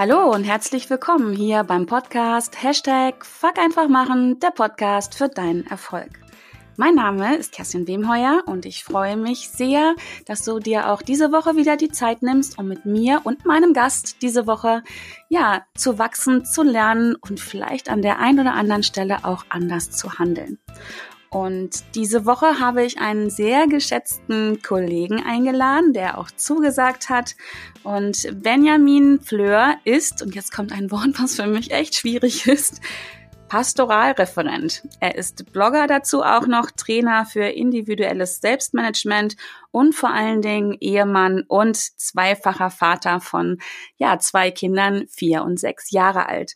Hallo und herzlich willkommen hier beim Podcast Hashtag Fuck einfach machen, der Podcast für deinen Erfolg. Mein Name ist Kerstin Wemheuer und ich freue mich sehr, dass du dir auch diese Woche wieder die Zeit nimmst, um mit mir und meinem Gast diese Woche ja zu wachsen, zu lernen und vielleicht an der einen oder anderen Stelle auch anders zu handeln. Und diese Woche habe ich einen sehr geschätzten Kollegen eingeladen, der auch zugesagt hat. Und Benjamin Fleur ist, und jetzt kommt ein Wort, was für mich echt schwierig ist, Pastoralreferent. Er ist Blogger dazu auch noch, Trainer für individuelles Selbstmanagement und vor allen Dingen Ehemann und zweifacher Vater von, ja, zwei Kindern, vier und sechs Jahre alt.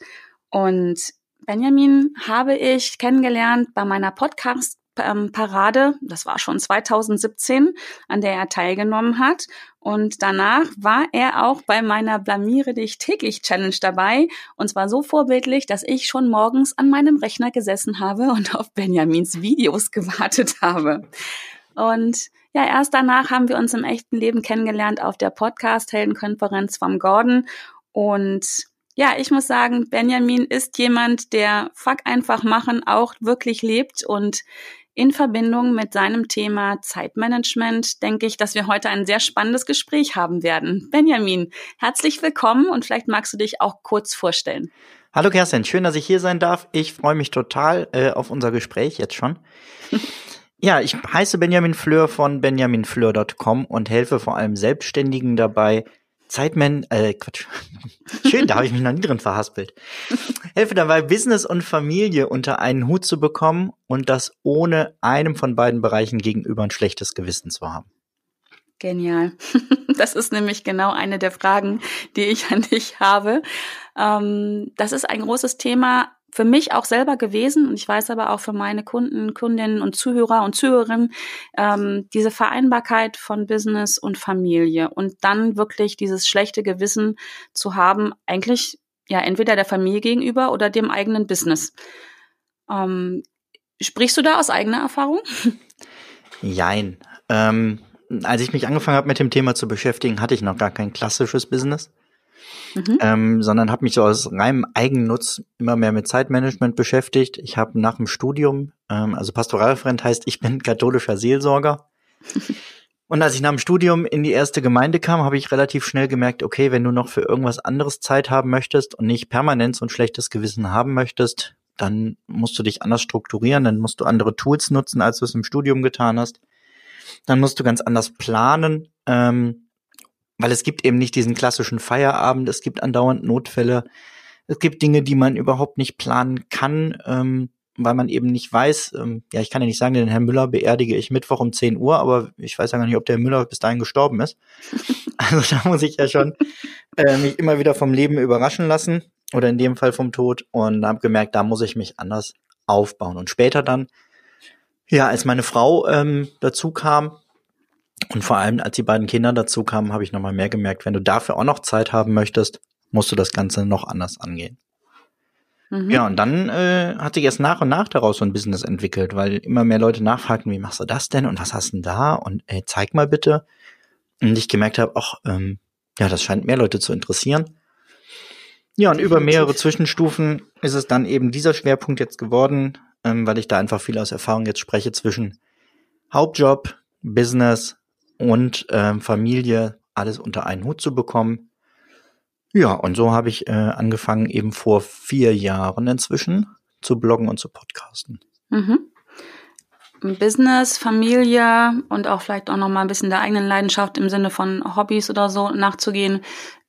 Und Benjamin habe ich kennengelernt bei meiner Podcast Parade, das war schon 2017, an der er teilgenommen hat. Und danach war er auch bei meiner Blamiere dich täglich Challenge dabei. Und zwar so vorbildlich, dass ich schon morgens an meinem Rechner gesessen habe und auf Benjamins Videos gewartet habe. Und ja, erst danach haben wir uns im echten Leben kennengelernt auf der Podcast-Heldenkonferenz vom Gordon. Und ja, ich muss sagen, Benjamin ist jemand, der Fuck einfach machen auch wirklich lebt und in Verbindung mit seinem Thema Zeitmanagement denke ich, dass wir heute ein sehr spannendes Gespräch haben werden. Benjamin, herzlich willkommen und vielleicht magst du dich auch kurz vorstellen. Hallo Kerstin, schön, dass ich hier sein darf. Ich freue mich total äh, auf unser Gespräch jetzt schon. ja, ich heiße Benjamin Fleur von benjaminfleur.com und helfe vor allem Selbstständigen dabei, Zeitman, äh, Quatsch. Schön, da habe ich mich noch nie drin verhaspelt. Helfe dabei, Business und Familie unter einen Hut zu bekommen und das ohne einem von beiden Bereichen gegenüber ein schlechtes Gewissen zu haben. Genial. Das ist nämlich genau eine der Fragen, die ich an dich habe. Ähm, das ist ein großes Thema, für mich auch selber gewesen und ich weiß aber auch für meine Kunden, Kundinnen und Zuhörer und Zuhörerinnen, ähm, diese Vereinbarkeit von Business und Familie und dann wirklich dieses schlechte Gewissen zu haben, eigentlich ja entweder der Familie gegenüber oder dem eigenen Business. Ähm, sprichst du da aus eigener Erfahrung? Jein. Ähm, als ich mich angefangen habe mit dem Thema zu beschäftigen, hatte ich noch gar kein klassisches Business mhm. ähm, sondern habe mich so aus reinem Eigennutz immer mehr mit Zeitmanagement beschäftigt. Ich habe nach dem Studium, ähm, also Pastoralreferent heißt, ich bin katholischer Seelsorger. Und als ich nach dem Studium in die erste Gemeinde kam, habe ich relativ schnell gemerkt, okay, wenn du noch für irgendwas anderes Zeit haben möchtest und nicht permanent so ein schlechtes Gewissen haben möchtest, dann musst du dich anders strukturieren, dann musst du andere Tools nutzen, als du es im Studium getan hast. Dann musst du ganz anders planen. Ähm, weil es gibt eben nicht diesen klassischen Feierabend, es gibt andauernd Notfälle, es gibt Dinge, die man überhaupt nicht planen kann, ähm, weil man eben nicht weiß, ähm, ja, ich kann ja nicht sagen, den Herrn Müller beerdige ich Mittwoch um 10 Uhr, aber ich weiß ja gar nicht, ob der Herr Müller bis dahin gestorben ist. Also da muss ich ja schon äh, mich immer wieder vom Leben überraschen lassen oder in dem Fall vom Tod und habe gemerkt, da muss ich mich anders aufbauen. Und später dann, ja, als meine Frau ähm, dazu kam, und vor allem, als die beiden Kinder dazu kamen, habe ich nochmal mehr gemerkt, wenn du dafür auch noch Zeit haben möchtest, musst du das Ganze noch anders angehen. Mhm. Ja, und dann äh, hat sich erst nach und nach daraus so ein Business entwickelt, weil immer mehr Leute nachfragten, wie machst du das denn und was hast du denn da und ey, zeig mal bitte. Und ich gemerkt habe, ach, ähm, ja, das scheint mehr Leute zu interessieren. Ja, und über mehrere Zwischenstufen ist es dann eben dieser Schwerpunkt jetzt geworden, ähm, weil ich da einfach viel aus Erfahrung jetzt spreche zwischen Hauptjob, Business, und ähm, Familie alles unter einen Hut zu bekommen. Ja, und so habe ich äh, angefangen, eben vor vier Jahren inzwischen zu bloggen und zu podcasten. Mhm. Business, Familie und auch vielleicht auch noch mal ein bisschen der eigenen Leidenschaft im Sinne von Hobbys oder so nachzugehen,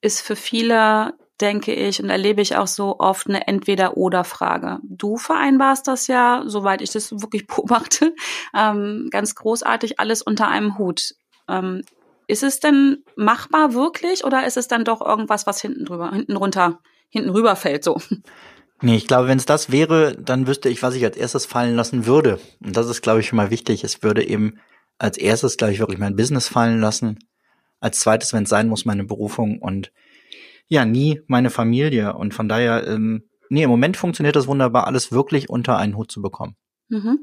ist für viele, denke ich, und erlebe ich auch so oft eine Entweder-Oder-Frage. Du vereinbarst das ja, soweit ich das wirklich beobachte, ähm, ganz großartig alles unter einem Hut. Ähm, ist es denn machbar wirklich oder ist es dann doch irgendwas, was hinten drüber, hinten runter, hinten rüber fällt so? Nee, ich glaube, wenn es das wäre, dann wüsste ich, was ich als erstes fallen lassen würde. Und das ist, glaube ich, schon mal wichtig. Es würde eben als erstes, glaube ich, wirklich mein Business fallen lassen. Als zweites, wenn es sein muss, meine Berufung und ja, nie meine Familie. Und von daher, ähm, nee, im Moment funktioniert das wunderbar, alles wirklich unter einen Hut zu bekommen. Mhm.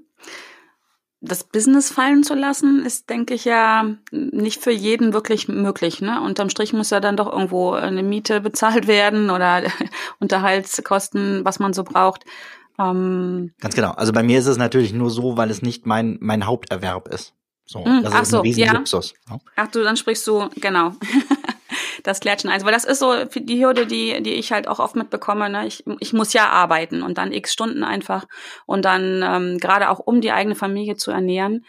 Das Business fallen zu lassen, ist, denke ich, ja nicht für jeden wirklich möglich. Ne? Unterm Strich muss ja dann doch irgendwo eine Miete bezahlt werden oder Unterhaltskosten, was man so braucht. Ähm, Ganz genau. Also bei mir ist es natürlich nur so, weil es nicht mein, mein Haupterwerb ist. So, hm, das ach ist so, ein riesen ja. Ja? Ach du, dann sprichst du, genau. das klärt schon eins. Weil das ist so die Hürde, die, die ich halt auch oft mitbekomme. Ne? Ich, ich muss ja arbeiten und dann x Stunden einfach. Und dann ähm, gerade auch um die eigene Familie zu ernähren,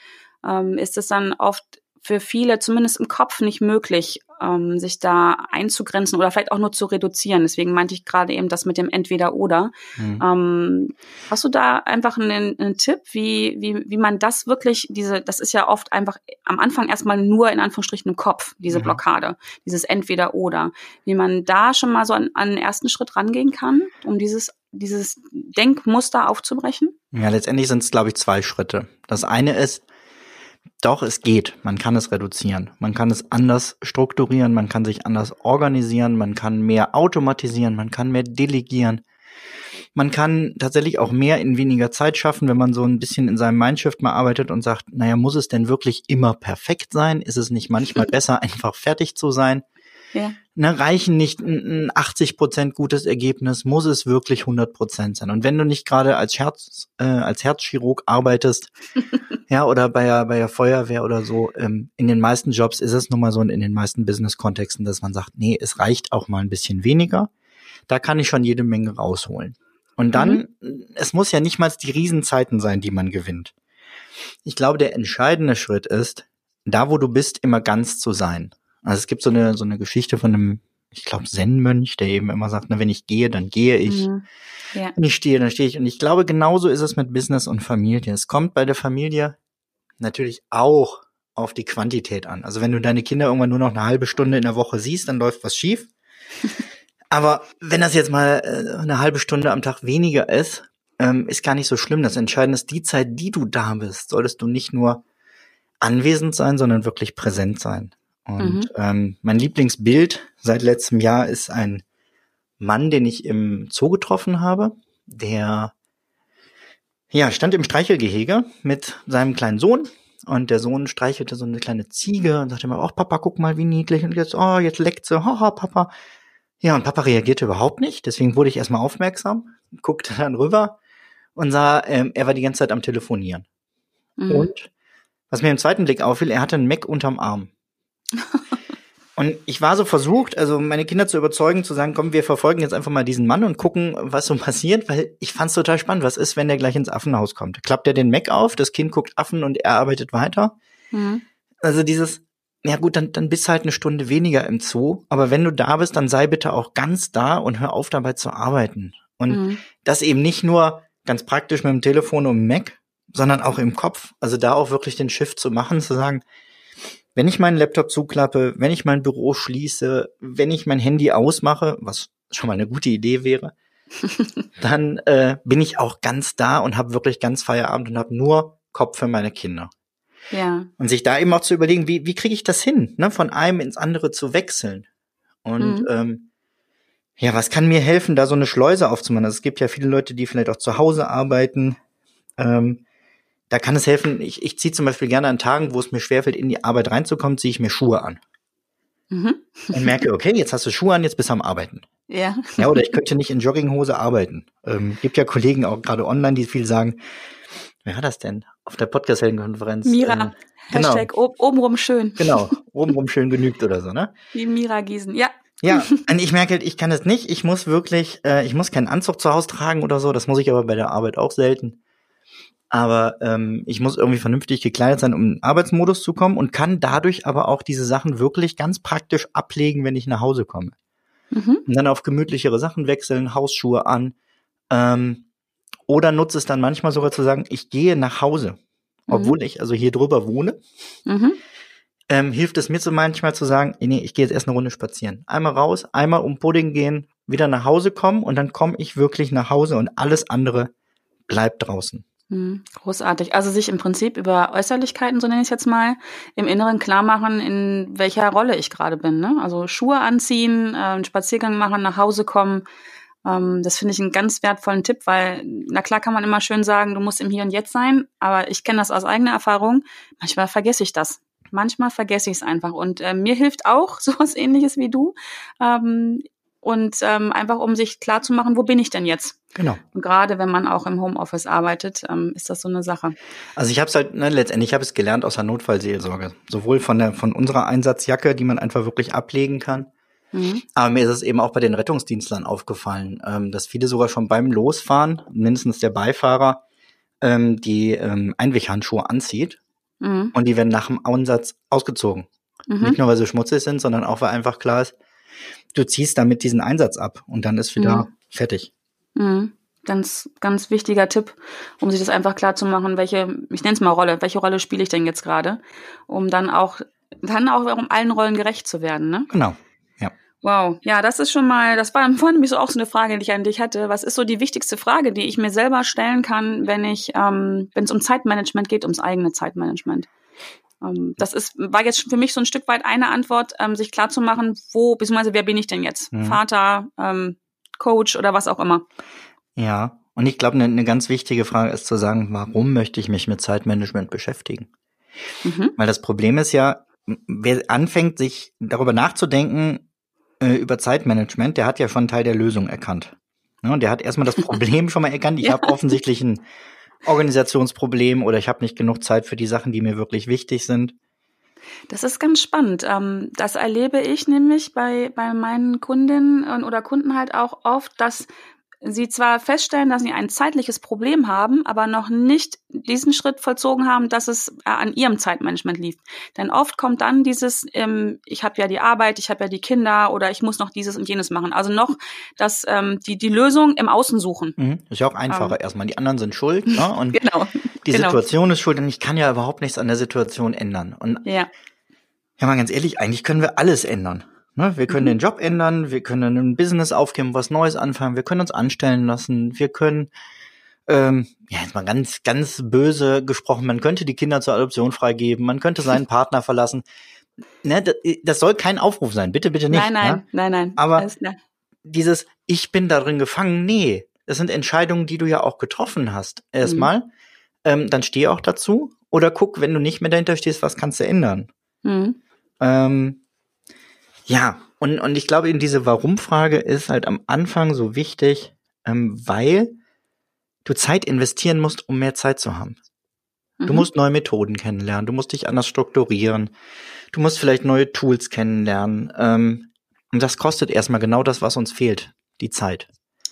ähm, ist es dann oft für viele zumindest im Kopf nicht möglich, ähm, sich da einzugrenzen oder vielleicht auch nur zu reduzieren. Deswegen meinte ich gerade eben das mit dem Entweder-Oder. Mhm. Ähm, hast du da einfach einen, einen Tipp, wie, wie, wie man das wirklich, diese, das ist ja oft einfach am Anfang erstmal nur in Anführungsstrichen im Kopf, diese mhm. Blockade, dieses Entweder-Oder, wie man da schon mal so an, an den ersten Schritt rangehen kann, um dieses dieses Denkmuster aufzubrechen? Ja, letztendlich sind es, glaube ich, zwei Schritte. Das eine ist, doch, es geht. Man kann es reduzieren. Man kann es anders strukturieren, man kann sich anders organisieren, man kann mehr automatisieren, man kann mehr delegieren. Man kann tatsächlich auch mehr in weniger Zeit schaffen, wenn man so ein bisschen in seinem Mindshift mal arbeitet und sagt, naja, muss es denn wirklich immer perfekt sein? Ist es nicht manchmal besser, einfach fertig zu sein? Ja. Ne, reichen nicht ein 80 Prozent gutes Ergebnis, muss es wirklich 100 Prozent sein. Und wenn du nicht gerade als Herz, äh, als Herzchirurg arbeitest, ja, oder bei der, bei der Feuerwehr oder so, ähm, in den meisten Jobs ist es nun mal so und in den meisten Business-Kontexten, dass man sagt, nee, es reicht auch mal ein bisschen weniger. Da kann ich schon jede Menge rausholen. Und dann, mhm. es muss ja nicht mal die Riesenzeiten sein, die man gewinnt. Ich glaube, der entscheidende Schritt ist, da wo du bist, immer ganz zu sein. Also es gibt so eine, so eine Geschichte von einem, ich glaube, Zen-Mönch, der eben immer sagt, na, wenn ich gehe, dann gehe ich. Mhm. Ja. Wenn ich stehe, dann stehe ich. Und ich glaube, genauso ist es mit Business und Familie. Es kommt bei der Familie natürlich auch auf die Quantität an. Also wenn du deine Kinder irgendwann nur noch eine halbe Stunde in der Woche siehst, dann läuft was schief. Aber wenn das jetzt mal äh, eine halbe Stunde am Tag weniger ist, ähm, ist gar nicht so schlimm. Das Entscheidende ist, die Zeit, die du da bist, solltest du nicht nur anwesend sein, sondern wirklich präsent sein. Und mhm. ähm, mein Lieblingsbild seit letztem Jahr ist ein Mann, den ich im Zoo getroffen habe, der ja stand im Streichelgehege mit seinem kleinen Sohn und der Sohn streichelte so eine kleine Ziege und sagte immer, oh Papa, guck mal, wie niedlich und jetzt, oh, jetzt leckt sie, haha, Papa. Ja, und Papa reagierte überhaupt nicht, deswegen wurde ich erstmal aufmerksam, guckte dann rüber und sah, ähm, er war die ganze Zeit am Telefonieren. Mhm. Und was mir im zweiten Blick auffiel, er hatte einen Mac unterm Arm. Und ich war so versucht, also meine Kinder zu überzeugen, zu sagen, komm, wir verfolgen jetzt einfach mal diesen Mann und gucken, was so passiert, weil ich fand's total spannend. Was ist, wenn der gleich ins Affenhaus kommt? Klappt er den Mac auf, das Kind guckt Affen und er arbeitet weiter? Mhm. Also dieses, ja gut, dann, dann bist halt eine Stunde weniger im Zoo, aber wenn du da bist, dann sei bitte auch ganz da und hör auf dabei zu arbeiten. Und mhm. das eben nicht nur ganz praktisch mit dem Telefon und dem Mac, sondern auch im Kopf. Also da auch wirklich den Shift zu machen, zu sagen, wenn ich meinen Laptop zuklappe, wenn ich mein Büro schließe, wenn ich mein Handy ausmache, was schon mal eine gute Idee wäre, dann äh, bin ich auch ganz da und habe wirklich ganz Feierabend und habe nur Kopf für meine Kinder. Ja. Und sich da eben auch zu überlegen, wie, wie kriege ich das hin, ne, von einem ins andere zu wechseln. Und mhm. ähm, ja, was kann mir helfen, da so eine Schleuse aufzumachen? Also es gibt ja viele Leute, die vielleicht auch zu Hause arbeiten. Ähm, da kann es helfen, ich, ich ziehe zum Beispiel gerne an Tagen, wo es mir schwerfällt, in die Arbeit reinzukommen, ziehe ich mir Schuhe an. Mhm. Und merke, okay, jetzt hast du Schuhe an, jetzt bist du am Arbeiten. Ja. Ja, oder ich könnte nicht in Jogginghose arbeiten. Ähm, gibt ja Kollegen auch gerade online, die viel sagen, wer hat das denn? Auf der Podcast-Heldenkonferenz. Mira. Ähm, genau. Hashtag obenrum schön. Genau, obenrum schön genügt oder so, ne? Wie Mira Giesen, ja. Ja, und ich merke, ich kann es nicht. Ich muss wirklich, äh, ich muss keinen Anzug zu Hause tragen oder so. Das muss ich aber bei der Arbeit auch selten aber ähm, ich muss irgendwie vernünftig gekleidet sein, um in den Arbeitsmodus zu kommen und kann dadurch aber auch diese Sachen wirklich ganz praktisch ablegen, wenn ich nach Hause komme. Mhm. Und dann auf gemütlichere Sachen wechseln, Hausschuhe an. Ähm, oder nutze es dann manchmal sogar zu sagen, ich gehe nach Hause, mhm. obwohl ich also hier drüber wohne. Mhm. Ähm, hilft es mir so manchmal zu sagen, nee, ich gehe jetzt erst eine Runde spazieren. Einmal raus, einmal um Pudding gehen, wieder nach Hause kommen und dann komme ich wirklich nach Hause und alles andere bleibt draußen. Hm, großartig. Also sich im Prinzip über Äußerlichkeiten, so nenne ich es jetzt mal, im Inneren klar machen, in welcher Rolle ich gerade bin. Ne? Also Schuhe anziehen, äh, einen Spaziergang machen, nach Hause kommen, Ähm, das finde ich einen ganz wertvollen Tipp, weil, na klar kann man immer schön sagen, du musst im Hier und Jetzt sein, aber ich kenne das aus eigener Erfahrung. Manchmal vergesse ich das. Manchmal vergesse ich es einfach. Und äh, mir hilft auch sowas ähnliches wie du. Ähm, und ähm, einfach um sich klar zu machen, wo bin ich denn jetzt? Genau. Und gerade wenn man auch im Homeoffice arbeitet, ähm, ist das so eine Sache. Also ich habe es halt, ne, letztendlich habe ich es gelernt aus der Notfallseelsorge. Sowohl von der von unserer Einsatzjacke, die man einfach wirklich ablegen kann. Mhm. Aber mir ist es eben auch bei den Rettungsdienstlern aufgefallen, ähm, dass viele sogar schon beim Losfahren, mindestens der Beifahrer, ähm, die ähm, Einweghandschuhe anzieht mhm. und die werden nach dem Ansatz ausgezogen. Mhm. Nicht nur, weil sie schmutzig sind, sondern auch, weil einfach klar ist, du ziehst damit diesen Einsatz ab und dann ist wieder mhm. fertig. Mhm. Ganz, ganz wichtiger Tipp, um sich das einfach klar zu machen, welche, ich nenne es mal Rolle, welche Rolle spiele ich denn jetzt gerade, um dann auch, dann auch um allen Rollen gerecht zu werden, ne? Genau. Ja. Wow, ja, das ist schon mal, das war vorhin nämlich so auch so eine Frage, die ich an dich hatte. Was ist so die wichtigste Frage, die ich mir selber stellen kann, wenn ich, ähm, wenn es um Zeitmanagement geht, ums eigene Zeitmanagement? Ähm, das ist, war jetzt für mich so ein Stück weit eine Antwort, ähm, sich klar zu machen, wo, beziehungsweise wer bin ich denn jetzt? Mhm. Vater, ähm, Coach oder was auch immer. Ja, und ich glaube, eine ne ganz wichtige Frage ist zu sagen, warum möchte ich mich mit Zeitmanagement beschäftigen? Mhm. Weil das Problem ist ja, wer anfängt, sich darüber nachzudenken, äh, über Zeitmanagement, der hat ja schon einen Teil der Lösung erkannt. Ne? Und der hat erstmal das Problem schon mal erkannt. Ich ja. habe offensichtlich ein Organisationsproblem oder ich habe nicht genug Zeit für die Sachen, die mir wirklich wichtig sind. Das ist ganz spannend. Ähm, das erlebe ich nämlich bei, bei meinen Kundinnen oder Kunden halt auch oft, dass sie zwar feststellen, dass sie ein zeitliches Problem haben, aber noch nicht diesen Schritt vollzogen haben, dass es äh, an ihrem Zeitmanagement lief. Denn oft kommt dann dieses, ähm, ich habe ja die Arbeit, ich habe ja die Kinder oder ich muss noch dieses und jenes machen. Also noch das, ähm, die, die Lösung im Außen suchen. Mhm. Ist ja auch einfacher ähm. erstmal. Die anderen sind schuld ne? und genau. die genau. Situation ist schuld und ich kann ja überhaupt nichts an der Situation ändern. Und ja. ja mal ganz ehrlich, eigentlich können wir alles ändern. Ne, wir können mhm. den Job ändern, wir können ein Business aufgeben, was Neues anfangen, wir können uns anstellen lassen, wir können, ähm, ja, jetzt mal ganz, ganz böse gesprochen, man könnte die Kinder zur Adoption freigeben, man könnte seinen Partner verlassen. Ne, das, soll kein Aufruf sein, bitte, bitte nicht. Nein, nein, ne? nein, nein. Aber dieses, ich bin darin gefangen, nee, das sind Entscheidungen, die du ja auch getroffen hast. Erstmal, mhm. ähm, dann steh auch dazu oder guck, wenn du nicht mehr dahinter stehst, was kannst du ändern. Mhm. Ähm, ja, und, und ich glaube, in diese Warum-Frage ist halt am Anfang so wichtig, ähm, weil du Zeit investieren musst, um mehr Zeit zu haben. Mhm. Du musst neue Methoden kennenlernen, du musst dich anders strukturieren, du musst vielleicht neue Tools kennenlernen. Ähm, und das kostet erstmal genau das, was uns fehlt, die Zeit.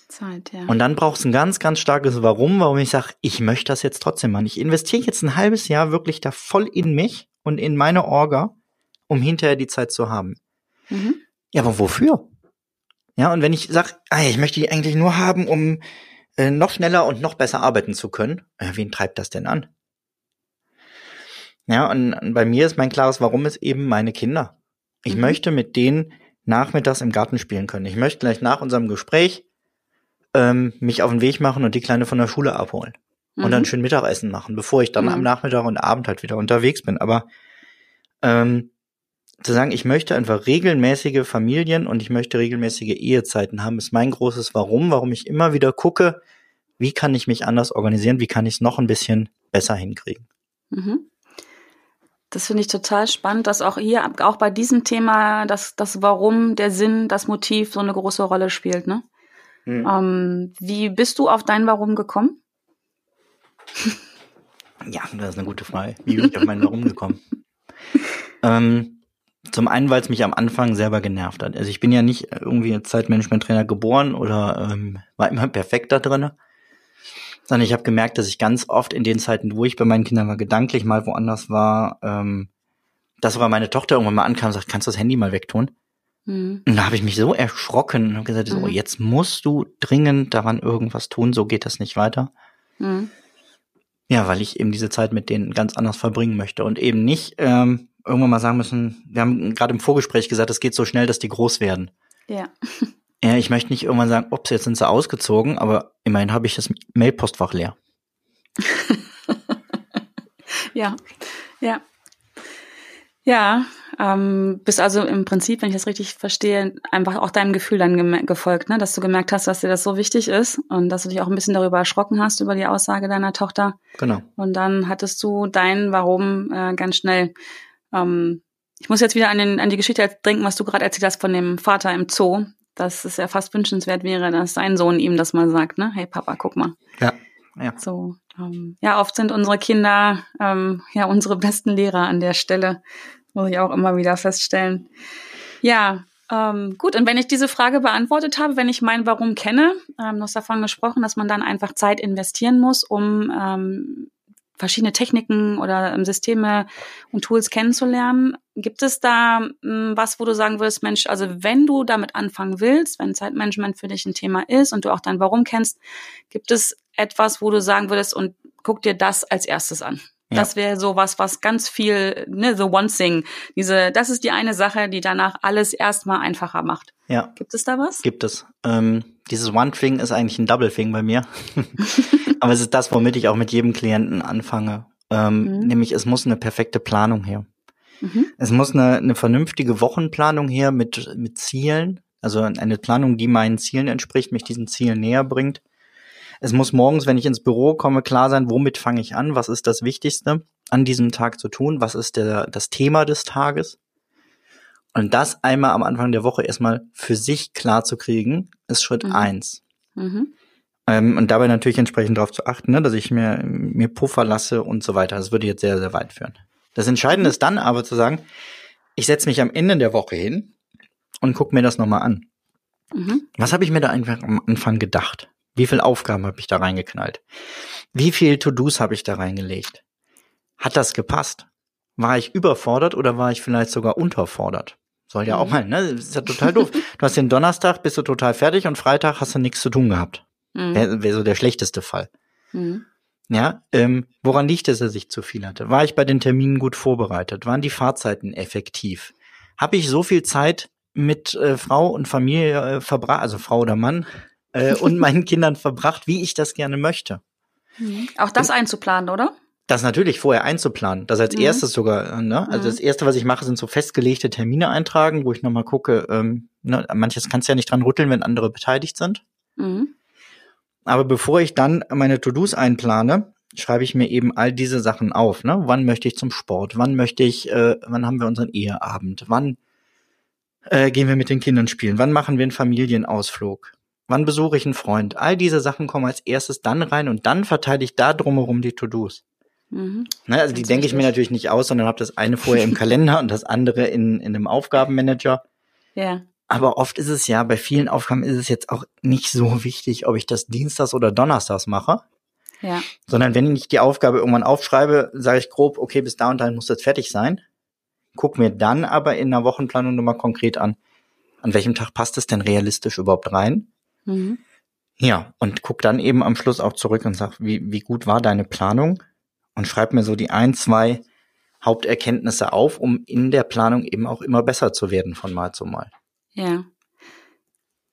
Zeit, ja. Und dann brauchst du ein ganz, ganz starkes Warum, warum ich sage, ich möchte das jetzt trotzdem machen. Ich investiere jetzt ein halbes Jahr wirklich da voll in mich und in meine Orga, um hinterher die Zeit zu haben. Mhm. Ja, aber wofür? Ja, und wenn ich sage, ah, ich möchte die eigentlich nur haben, um äh, noch schneller und noch besser arbeiten zu können, äh, wen treibt das denn an? Ja, und, und bei mir ist mein klares Warum ist eben meine Kinder. Ich mhm. möchte mit denen nachmittags im Garten spielen können. Ich möchte gleich nach unserem Gespräch ähm, mich auf den Weg machen und die Kleine von der Schule abholen. Mhm. Und dann mhm. schön Mittagessen machen, bevor ich dann mhm. am Nachmittag und Abend halt wieder unterwegs bin. Aber ähm, zu sagen, ich möchte einfach regelmäßige Familien und ich möchte regelmäßige Ehezeiten haben, ist mein großes Warum, warum ich immer wieder gucke, wie kann ich mich anders organisieren, wie kann ich es noch ein bisschen besser hinkriegen. Mhm. Das finde ich total spannend, dass auch hier, auch bei diesem Thema, dass das Warum, der Sinn, das Motiv so eine große Rolle spielt. Ne? Mhm. Ähm, wie bist du auf dein Warum gekommen? Ja, das ist eine gute Frage. Wie bin ich auf mein Warum gekommen? ähm, zum einen, weil es mich am Anfang selber genervt hat. Also ich bin ja nicht irgendwie als Zeitmanagement-Trainer geboren oder ähm, war immer perfekt da drin, sondern ich habe gemerkt, dass ich ganz oft in den Zeiten, wo ich bei meinen Kindern mal gedanklich mal woanders war, ähm, dass sogar meine Tochter irgendwann mal ankam und sagt, kannst du das Handy mal wegtun? Mhm. Und da habe ich mich so erschrocken und habe gesagt, mhm. so, jetzt musst du dringend daran irgendwas tun, so geht das nicht weiter. Mhm. Ja, weil ich eben diese Zeit mit denen ganz anders verbringen möchte und eben nicht ähm, irgendwann mal sagen müssen, wir haben gerade im Vorgespräch gesagt, es geht so schnell, dass die groß werden. Ja. Ja, ich möchte nicht irgendwann sagen, ups, jetzt sind sie ausgezogen, aber immerhin habe ich das Mailpostfach leer. ja, ja. Ja, Ähm, bist also im Prinzip, wenn ich das richtig verstehe, einfach auch deinem Gefühl dann gefolgt, ne? dass du gemerkt hast, dass dir das so wichtig ist und dass du dich auch ein bisschen darüber erschrocken hast, über die Aussage deiner Tochter. Genau. Und dann hattest du dein Warum äh, ganz schnell. Ähm, ich muss jetzt wieder an, den, an die Geschichte denken, was du gerade erzählt hast von dem Vater im Zoo, dass es ja fast wünschenswert wäre, dass sein Sohn ihm das mal sagt, ne? Hey Papa, guck mal. Ja. Ja. So, ähm, ja, oft sind unsere Kinder ähm, ja unsere besten Lehrer an der Stelle, muss ich auch immer wieder feststellen. Ja, ähm, gut, und wenn ich diese Frage beantwortet habe, wenn ich mein Warum kenne, ähm, du hast davon gesprochen, dass man dann einfach Zeit investieren muss, um ähm, verschiedene Techniken oder ähm, Systeme und Tools kennenzulernen. Gibt es da ähm, was, wo du sagen würdest, Mensch, also wenn du damit anfangen willst, wenn Zeitmanagement für dich ein Thema ist und du auch dein Warum kennst, gibt es etwas, wo du sagen würdest und guck dir das als erstes an? Ja. Das wäre so was, was ganz viel, ne, the one thing. Diese, das ist die eine Sache, die danach alles erstmal einfacher macht. Ja. Gibt es da was? Gibt es. Ähm, dieses One Thing ist eigentlich ein Double Thing bei mir. Aber es ist das, womit ich auch mit jedem Klienten anfange. Ähm, mhm. Nämlich, es muss eine perfekte Planung her. Mhm. Es muss eine, eine vernünftige Wochenplanung her mit, mit Zielen. Also eine Planung, die meinen Zielen entspricht, mich diesen Zielen näher bringt. Es muss morgens, wenn ich ins Büro komme, klar sein, womit fange ich an? Was ist das Wichtigste an diesem Tag zu tun? Was ist der, das Thema des Tages? Und das einmal am Anfang der Woche erstmal für sich klar zu kriegen, ist Schritt mhm. eins. Mhm. Ähm, und dabei natürlich entsprechend darauf zu achten, ne, dass ich mir, mir Puffer lasse und so weiter. Das würde jetzt sehr, sehr weit führen. Das Entscheidende mhm. ist dann aber zu sagen, ich setze mich am Ende der Woche hin und gucke mir das nochmal an. Mhm. Was habe ich mir da einfach am Anfang gedacht? Wie viele Aufgaben habe ich da reingeknallt? Wie viel To-Dos habe ich da reingelegt? Hat das gepasst? War ich überfordert oder war ich vielleicht sogar unterfordert? Soll ja auch mhm. mal, ne? Das ist ja total doof. Du hast den Donnerstag, bist du total fertig und Freitag hast du nichts zu tun gehabt. Mhm. Wäre wär so der schlechteste Fall. Mhm. Ja, ähm, woran liegt es, dass ich zu viel hatte? War ich bei den Terminen gut vorbereitet? Waren die Fahrzeiten effektiv? Habe ich so viel Zeit mit äh, Frau und Familie äh, verbracht, also Frau oder Mann, äh, und meinen Kindern verbracht, wie ich das gerne möchte. Mhm. Auch das und, einzuplanen, oder? Das natürlich vorher einzuplanen. Das als mhm. erstes sogar, ne? Also mhm. das erste, was ich mache, sind so festgelegte Termine eintragen, wo ich nochmal gucke, ähm, ne, manches kannst du ja nicht dran rütteln, wenn andere beteiligt sind. Mhm. Aber bevor ich dann meine To-Dos einplane, schreibe ich mir eben all diese Sachen auf. Ne? Wann möchte ich zum Sport? Wann möchte ich, äh, wann haben wir unseren Eheabend? Wann äh, gehen wir mit den Kindern spielen? Wann machen wir einen Familienausflug? Wann besuche ich einen Freund? All diese Sachen kommen als erstes dann rein und dann verteile ich da drumherum die To-Dos. Mhm. Ne, also die denke ich mir natürlich nicht aus, sondern habe das eine vorher im Kalender und das andere in, in einem Aufgabenmanager. Ja. Aber oft ist es ja, bei vielen Aufgaben ist es jetzt auch nicht so wichtig, ob ich das Dienstags oder Donnerstags mache. Ja. Sondern wenn ich die Aufgabe irgendwann aufschreibe, sage ich grob, okay, bis da und dahin muss das fertig sein. Guck mir dann aber in der Wochenplanung nochmal konkret an, an welchem Tag passt es denn realistisch überhaupt rein? Mhm. Ja, und guck dann eben am Schluss auch zurück und sag, wie, wie gut war deine Planung? Und schreib mir so die ein, zwei Haupterkenntnisse auf, um in der Planung eben auch immer besser zu werden von Mal zu Mal. Ja.